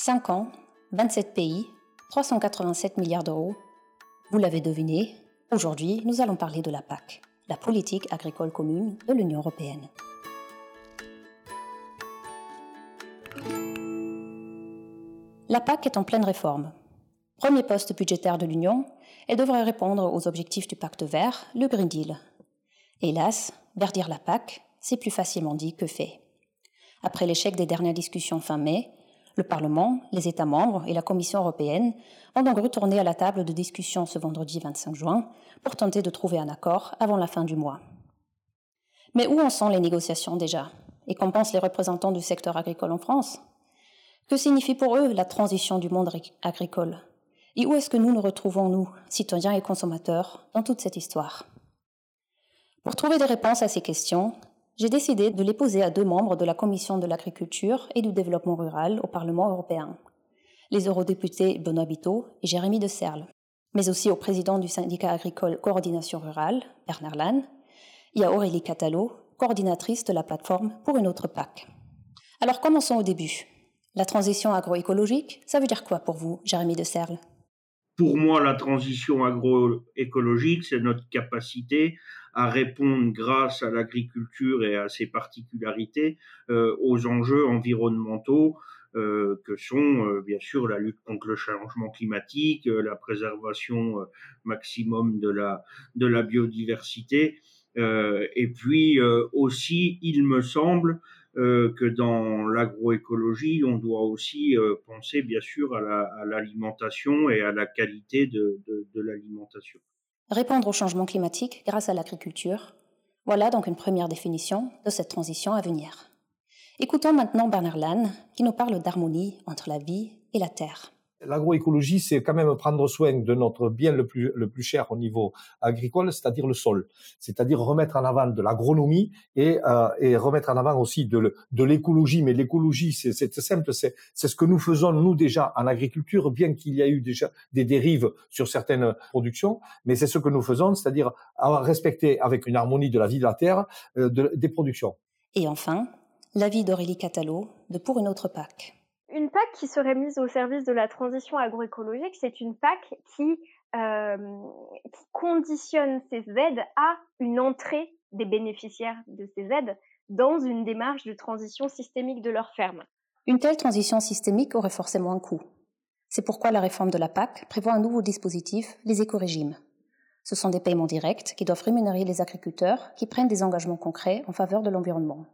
5 ans, 27 pays, 387 milliards d'euros. Vous l'avez deviné, aujourd'hui nous allons parler de la PAC, la politique agricole commune de l'Union européenne. La PAC est en pleine réforme. Premier poste budgétaire de l'Union, elle devrait répondre aux objectifs du pacte vert, le Green Deal. Hélas, verdir la PAC, c'est plus facilement dit que fait. Après l'échec des dernières discussions fin mai, le Parlement, les États membres et la Commission européenne vont donc retourner à la table de discussion ce vendredi 25 juin pour tenter de trouver un accord avant la fin du mois. Mais où en sont les négociations déjà? Et qu'en pensent les représentants du secteur agricole en France? Que signifie pour eux la transition du monde agricole? Et où est-ce que nous nous retrouvons, nous, citoyens et consommateurs, dans toute cette histoire? Pour trouver des réponses à ces questions, j'ai décidé de les poser à deux membres de la Commission de l'agriculture et du développement rural au Parlement européen, les eurodéputés Benoît Biteau et Jérémy de Serle, mais aussi au président du syndicat agricole Coordination rurale, Bernard Lannes, et à Aurélie Catalo, coordinatrice de la plateforme pour une autre PAC. Alors commençons au début. La transition agroécologique, ça veut dire quoi pour vous, Jérémy de Serle Pour moi, la transition agroécologique, c'est notre capacité à répondre grâce à l'agriculture et à ses particularités euh, aux enjeux environnementaux euh, que sont euh, bien sûr la lutte contre le changement climatique, la préservation maximum de la, de la biodiversité. et puis aussi, il me semble que dans l'agroécologie, on doit aussi penser bien sûr à l'alimentation et à la qualité de, de, de l'alimentation. Répondre au changement climatique grâce à l'agriculture, voilà donc une première définition de cette transition à venir. Écoutons maintenant Bernard Lannes qui nous parle d'harmonie entre la vie et la terre. L'agroécologie, c'est quand même prendre soin de notre bien le plus, cher au niveau agricole, c'est-à-dire le sol. C'est-à-dire remettre en avant de l'agronomie et, euh, et remettre en avant aussi de, l'écologie. Mais l'écologie, c'est simple, c'est ce que nous faisons nous déjà en agriculture, bien qu'il y ait eu déjà des dérives sur certaines productions. Mais c'est ce que nous faisons, c'est-à-dire respecter avec une harmonie de la vie de la terre euh, de, des productions. Et enfin, l'avis d'Aurélie Catalo de Pour une autre PAC. Une PAC qui serait mise au service de la transition agroécologique, c'est une PAC qui, euh, qui conditionne ces aides à une entrée des bénéficiaires de ces aides dans une démarche de transition systémique de leur ferme. Une telle transition systémique aurait forcément un coût. C'est pourquoi la réforme de la PAC prévoit un nouveau dispositif, les éco-régimes. Ce sont des paiements directs qui doivent rémunérer les agriculteurs qui prennent des engagements concrets en faveur de l'environnement.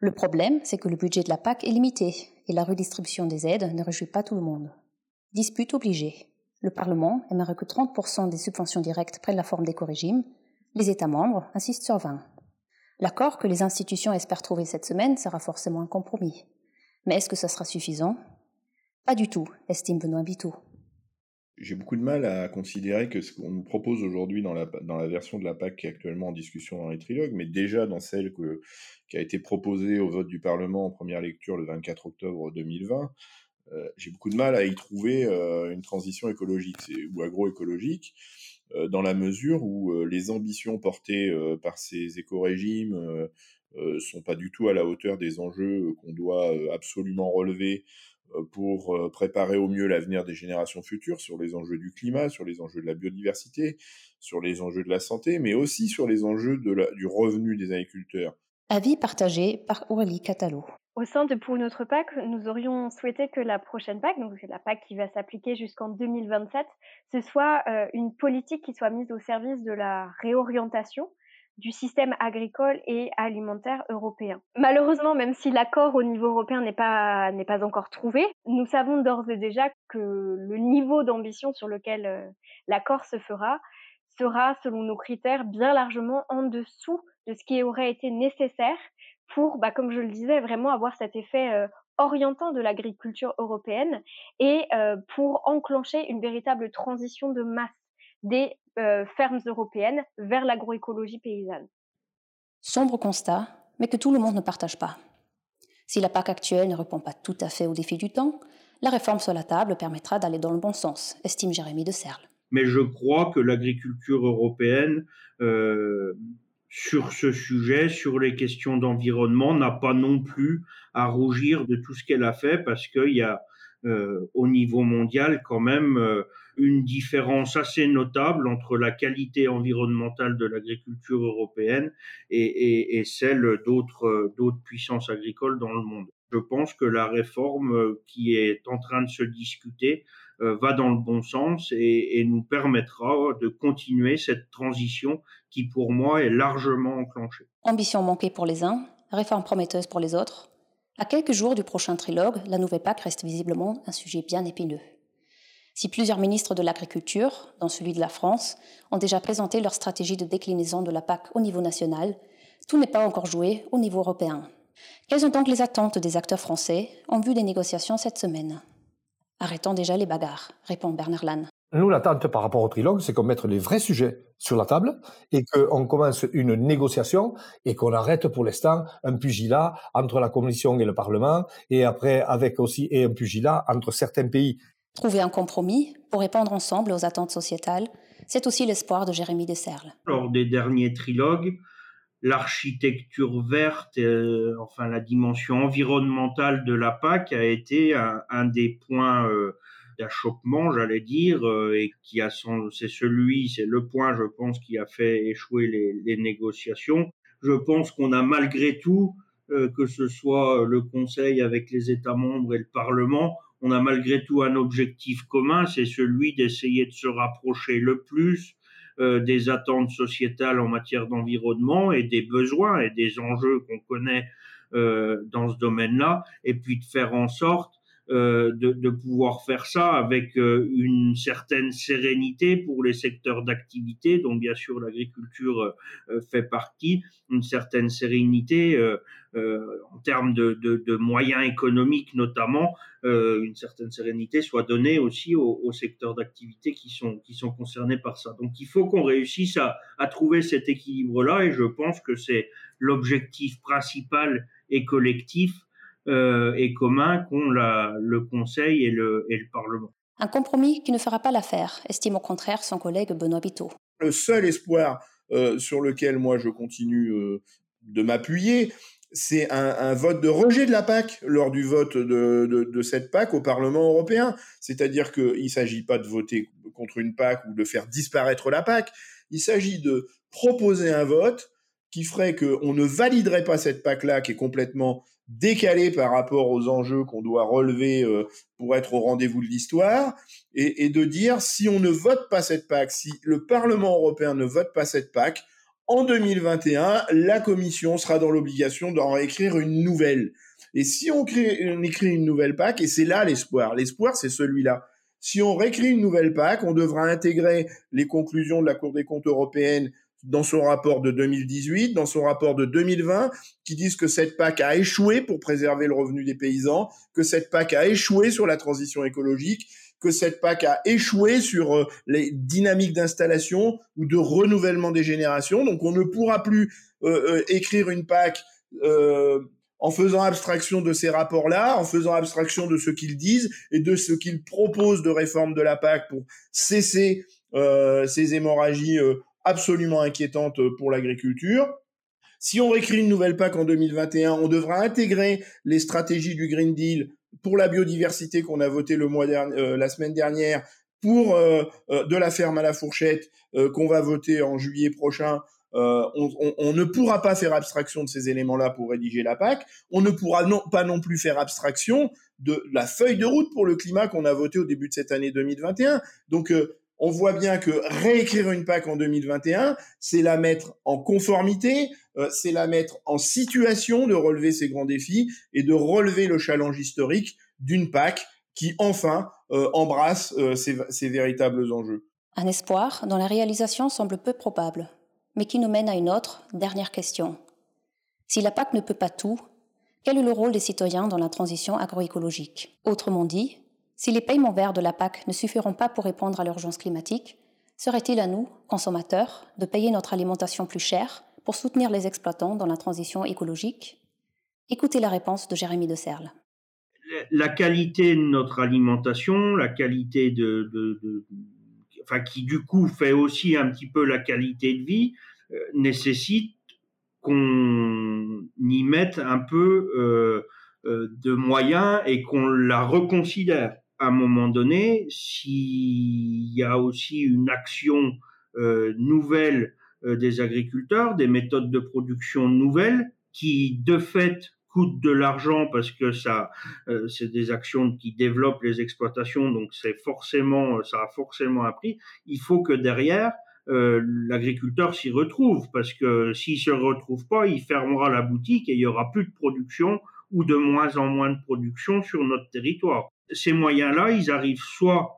Le problème, c'est que le budget de la PAC est limité et la redistribution des aides ne réjouit pas tout le monde. Dispute obligée. Le Parlement aimerait que 30% des subventions directes prennent la forme d'éco-régime. Les États membres insistent sur 20. L'accord que les institutions espèrent trouver cette semaine sera forcément un compromis. Mais est-ce que ça sera suffisant? Pas du tout, estime Benoît Biteau j'ai beaucoup de mal à considérer que ce qu'on nous propose aujourd'hui dans la, version de la PAC qui est actuellement en discussion dans les trilogues, mais déjà dans celle qui a été proposée au vote du Parlement en première lecture le 24 octobre 2020, euh, j'ai beaucoup de mal à y trouver euh, une transition écologique ou agroécologique, euh, dans la mesure où les ambitions portées par ces éco-régimes sont pas du tout à la hauteur des enjeux qu'on doit absolument relever pour euh, préparer au mieux l'avenir des générations futures sur les enjeux du climat, sur les enjeux de la biodiversité, sur les enjeux de la santé, mais aussi sur les enjeux de la, du revenu des agriculteurs. Avis partagé par Aurélie Catalo. Au sein de Pour notre PAC, nous aurions souhaité que la prochaine PAC, donc la PAC qui va s'appliquer jusqu'en 2027, ce soit euh, une politique qui soit mise au service de la réorientation du système agricole et alimentaire européen. Malheureusement, même si l'accord au niveau européen n'est pas, n'est pas encore trouvé, nous savons d'ores et déjà que le niveau d'ambition sur lequel euh, l'accord se fera sera, selon nos critères, bien largement en dessous de ce qui aurait été nécessaire pour, bah, comme je le disais, vraiment avoir cet effet euh, orientant de l'agriculture européenne et euh, pour enclencher une véritable transition de masse des euh, fermes européennes vers l'agroécologie paysanne. Sombre constat, mais que tout le monde ne partage pas. Si la PAC actuelle ne répond pas tout à fait aux défis du temps, la réforme sur la table permettra d'aller dans le bon sens, estime Jérémy de Serle. Mais je crois que l'agriculture européenne, euh, sur ce sujet, sur les questions d'environnement, n'a pas non plus à rougir de tout ce qu'elle a fait parce qu'il y a euh, au niveau mondial quand même euh, une différence assez notable entre la qualité environnementale de l'agriculture européenne et, celle d'autres d'autres puissances agricoles dans le monde. Je pense que la réforme qui est en train de se discuter va dans le bon sens et, et, nous permettra de continuer cette transition qui, pour moi, est largement enclenchée. Ambition manquée pour les uns, réforme prometteuse pour les autres. À quelques jours du prochain trilogue, la nouvelle PAC reste visiblement un sujet bien épineux. Si plusieurs ministres de l'Agriculture, dont celui de la France, ont déjà présenté leur stratégie de déclinaison de la PAC au niveau national, tout n'est pas encore joué au niveau européen. Quelles sont donc les attentes des acteurs français en vue des négociations cette semaine? Arrêtons déjà les bagarres, répond Bernard Lannes. Nous, l'attente par rapport au trilogue, c'est qu'on mette les vrais sujets sur la table et qu'on commence une négociation et qu'on arrête pour l'instant un pugilat entre la Commission et le Parlement et après avec aussi et un pugilat entre certains pays. Trouver un compromis pour répondre ensemble aux attentes sociétales, c'est aussi l'espoir de Jérémy Desserles. Lors des derniers trilogues, l'architecture verte, euh, enfin la dimension environnementale de la PAC a été un, un des points euh, d'achoppement, j'allais dire, euh, et qui a son, c'est celui, c'est le point, je pense, qui a fait échouer les, les négociations. Je pense qu'on a malgré tout, euh, que ce soit le Conseil avec les États membres et le Parlement, on a malgré tout un objectif commun, c'est celui d'essayer de se rapprocher le plus euh, des attentes sociétales en matière d'environnement et des besoins et des enjeux qu'on connaît euh, dans ce domaine-là, et puis de faire en sorte de, de, pouvoir faire ça avec euh, une certaine sérénité pour les secteurs d'activité, dont bien sûr l'agriculture euh, fait partie, une certaine sérénité en termes de, de, de, moyens économiques notamment, une certaine sérénité soit donnée aussi aux, aux secteurs d'activité qui sont, qui sont concernés par ça. Donc il faut qu'on réussisse à, à trouver cet équilibre-là et je pense que c'est l'objectif principal et collectif euh, et commun qu'ont le Conseil et le, et le Parlement. Un compromis qui ne fera pas l'affaire, estime au contraire son collègue Benoît Biteau. Le seul espoir euh, sur lequel moi je continue euh, de m'appuyer, c'est un, un, vote de rejet de la PAC lors du vote de, de, de cette PAC au Parlement européen. C'est-à-dire qu'il ne s'agit pas de voter contre une PAC ou de faire disparaître la PAC, il s'agit de proposer un vote qui ferait qu'on ne validerait pas cette PAC-là qui est complètement décalé par rapport aux enjeux qu'on doit relever euh, pour être au rendez-vous de l'histoire, et, et, de dire si on ne vote pas cette PAC, si le Parlement européen ne vote pas cette PAC, en 2021, la Commission sera dans l'obligation d'en réécrire une nouvelle. Et si on, crée, on écrit une nouvelle PAC, et c'est là l'espoir, l'espoir c'est celui-là. Si on réécrit une nouvelle PAC, on devra intégrer les conclusions de la Cour des comptes européenne dans son rapport de 2018, dans son rapport de 2020, qui disent que cette PAC a échoué pour préserver le revenu des paysans, que cette PAC a échoué sur la transition écologique, que cette PAC a échoué sur euh, les dynamiques d'installation ou de renouvellement des générations. Donc on ne pourra plus euh, euh, écrire une PAC euh, en faisant abstraction de ces rapports-là, en faisant abstraction de ce qu'ils disent et de ce qu'ils proposent de réforme de la PAC pour cesser euh, ces hémorragies euh, absolument inquiétante pour l'agriculture. Si on réécrit une nouvelle PAC en 2021, on devra intégrer les stratégies du Green Deal pour la biodiversité qu'on a voté le mois dernier, euh, la semaine dernière, pour euh, euh, de la ferme à la fourchette euh, qu'on va voter en juillet prochain. Euh, on, ne pourra pas faire abstraction de ces éléments-là pour rédiger la PAC. On ne pourra non, pas non plus faire abstraction de la feuille de route pour le climat qu'on a voté au début de cette année 2021. Donc on voit bien que réécrire une PAC en 2021, c'est la mettre en conformité, euh, c'est la mettre en situation de relever ces grands défis et de relever le challenge historique d'une PAC qui enfin euh, embrasse euh, ces, ces véritables enjeux. Un espoir dont la réalisation semble peu probable, mais qui nous mène à une autre, dernière question. Si la PAC ne peut pas tout, quel est le rôle des citoyens dans la transition agroécologique? Autrement dit, si les paiements verts de la PAC ne suffiront pas pour répondre à l'urgence climatique, serait-il à nous, consommateurs, de payer notre alimentation plus chère pour soutenir les exploitants dans la transition écologique? Écoutez la réponse de Jérémy de Serle. La qualité de notre alimentation, la qualité de, qui du coup fait aussi un petit peu la qualité de vie, euh, nécessite qu'on y mette un peu euh, de moyens et qu'on la reconsidère. À un moment donné, s'il y a aussi une action nouvelle des agriculteurs, des méthodes de production nouvelles qui, de fait, coûtent de l'argent parce que ça, c'est des actions qui développent les exploitations, donc c'est forcément, ça a forcément un prix. Il faut que derrière, euh, l'agriculteur s'y retrouve parce que s'il se retrouve pas, il fermera la boutique et il y aura plus de production ou de moins en moins de production sur notre territoire. Ces moyens-là, ils arrivent soit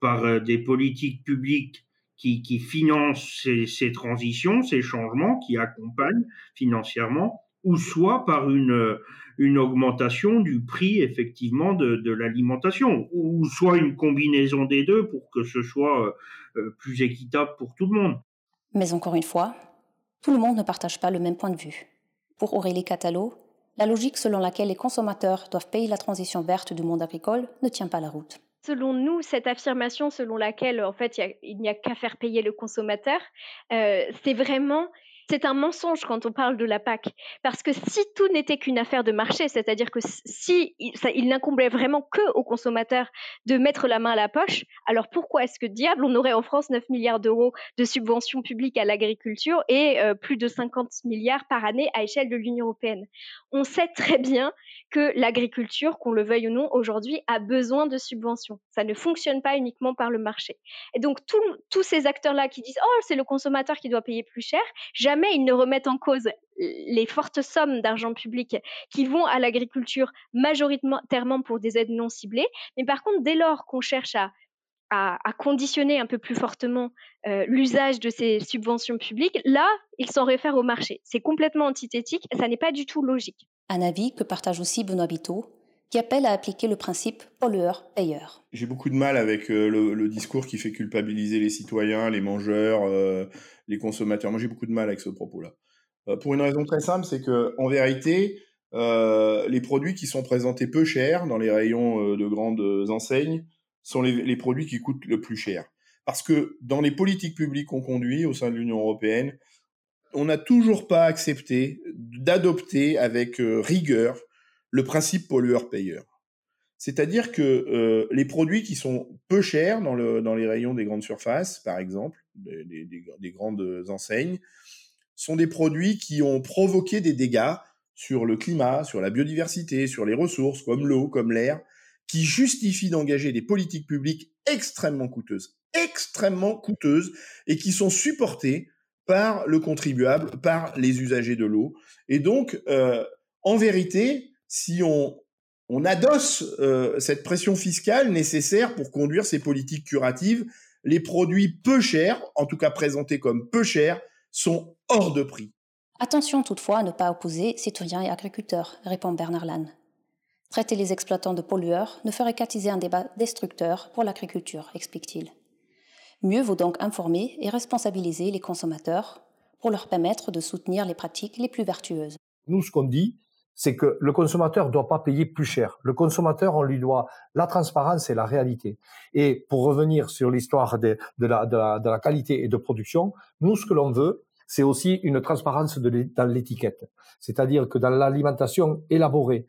par euh, des politiques publiques qui, financent ces, transitions, ces changements, qui accompagnent financièrement, ou soit par une, une augmentation du prix effectivement de, l'alimentation, ou soit une combinaison des deux pour que ce soit euh, plus équitable pour tout le monde. Mais encore une fois, tout le monde ne partage pas le même point de vue. Pour Aurélie Catalo, la logique selon laquelle les consommateurs doivent payer la transition verte du monde agricole ne tient pas la route. Selon nous, cette affirmation selon laquelle en fait il n'y a, qu'à faire payer le consommateur, euh, c'est vraiment c'est un mensonge quand on parle de la PAC. Parce que si tout n'était qu'une affaire de marché, c'est-à-dire que si il, n'incombait vraiment que aux consommateurs de mettre la main à la poche, alors pourquoi est-ce que diable on aurait en France 9 milliards d'euros de subventions publiques à l'agriculture et euh, plus de 50 milliards par année à échelle de l'Union européenne? On sait très bien que l'agriculture, qu'on le veuille ou non, aujourd'hui a besoin de subventions. Ça ne fonctionne pas uniquement par le marché. Et donc tous ces acteurs-là qui disent oh c'est le consommateur qui doit payer plus cher, jamais ils ne remettent en cause les fortes sommes d'argent public qui vont à l'agriculture majoritairement pour des aides non ciblées. Mais par contre, dès lors qu'on cherche à, à, conditionner un peu plus fortement euh, l'usage de ces subventions publiques, là, ils s'en réfèrent au marché. C'est complètement antithétique, ça n'est pas du tout logique. Un avis que partage aussi Benoît Biteau, qui appelle à appliquer le principe pollueur-payeur. J'ai beaucoup de mal avec euh, le, discours qui fait culpabiliser les citoyens, les mangeurs, euh, les consommateurs. Moi, j'ai beaucoup de mal avec ce propos-là. Euh, pour une raison très simple, c'est que en vérité, les produits qui sont présentés peu chers dans les rayons de grandes enseignes sont les, les, produits qui coûtent le plus cher. Parce que dans les politiques publiques qu'on conduit au sein de l'Union européenne, on n'a toujours pas accepté d'adopter avec rigueur le principe pollueur-payeur. C'est-à-dire que euh, les produits qui sont peu chers dans, le, dans les rayons des grandes surfaces, par exemple, des, des, grandes enseignes, sont des produits qui ont provoqué des dégâts sur le climat, sur la biodiversité, sur les ressources comme l'eau, comme l'air, qui justifient d'engager des politiques publiques extrêmement coûteuses, extrêmement coûteuses, et qui sont supportées par le contribuable, par les usagers de l'eau. Et donc, euh, en vérité, si on, on adosse euh, cette pression fiscale nécessaire pour conduire ces politiques curatives, les produits peu chers, en tout cas présentés comme peu chers, sont hors de prix. Attention toutefois à ne pas opposer citoyens et agriculteurs, répond Bernard Lannes. Traiter les exploitants de pollueurs ne ferait qu'attiser un débat destructeur pour l'agriculture, explique-t-il. Mieux vaut donc informer et responsabiliser les consommateurs pour leur permettre de soutenir les pratiques les plus vertueuses. Nous, ce qu'on dit, c'est que le consommateur ne doit pas payer plus cher. Le consommateur, on lui doit la transparence et la réalité. Et pour revenir sur l'histoire de, la, de, la, qualité et de production, nous, ce que l'on veut, c'est aussi une transparence dans l'étiquette. C'est-à-dire que dans l'alimentation élaborée,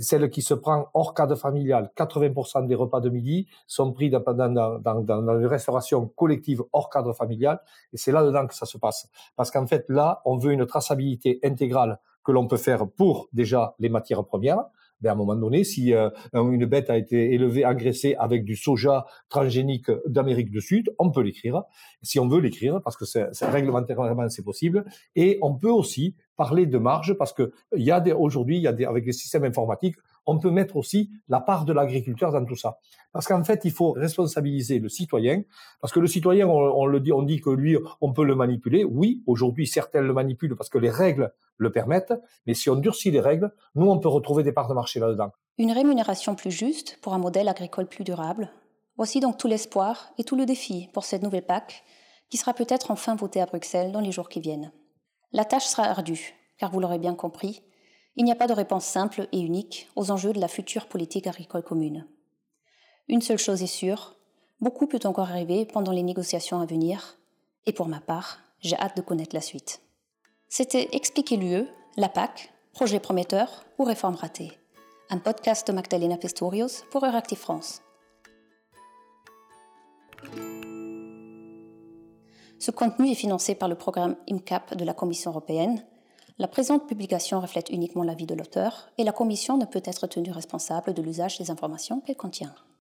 celle qui se prend hors cadre familial, 80% des repas de midi sont pris dans, dans, dans, dans une restauration collective hors cadre familial, et c'est là-dedans que ça se passe. Parce qu'en fait, là, on veut une traçabilité intégrale que l'on peut faire pour déjà les matières premières, ben à un moment donné, si euh, une bête a été élevée, agressée avec du soja transgénique d'Amérique du Sud, on peut l'écrire, si on veut l'écrire, parce que c'est, réglementairement c'est possible, et on peut aussi parler de marge, parce que il y a des, aujourd'hui, il y a des, avec les systèmes informatiques, on peut mettre aussi la part de l'agriculteur dans tout ça. Parce qu'en fait, il faut responsabiliser le citoyen, parce que le citoyen, on, le dit, on dit que lui, on peut le manipuler. Oui, aujourd'hui, certains le manipulent parce que les règles le permettent, mais si on durcit les règles, nous, on peut retrouver des parts de marché là-dedans. Une rémunération plus juste pour un modèle agricole plus durable. Voici donc tout l'espoir et tout le défi pour cette nouvelle PAC, qui sera peut-être enfin votée à Bruxelles dans les jours qui viennent. La tâche sera ardue, car vous l'aurez bien compris, il n'y a pas de réponse simple et unique aux enjeux de la future politique agricole commune. Une seule chose est sûre, beaucoup peut encore arriver pendant les négociations à venir, et pour ma part, j'ai hâte de connaître la suite. C'était Expliquer l'UE, la PAC, projet prometteur ou réforme ratée. Un podcast de Magdalena Pistorius pour Euractiv France. Ce contenu est financé par le programme IMCAP de la Commission européenne. La présente publication reflète uniquement l'avis de l'auteur et la Commission ne peut être tenue responsable de l'usage des informations qu'elle contient.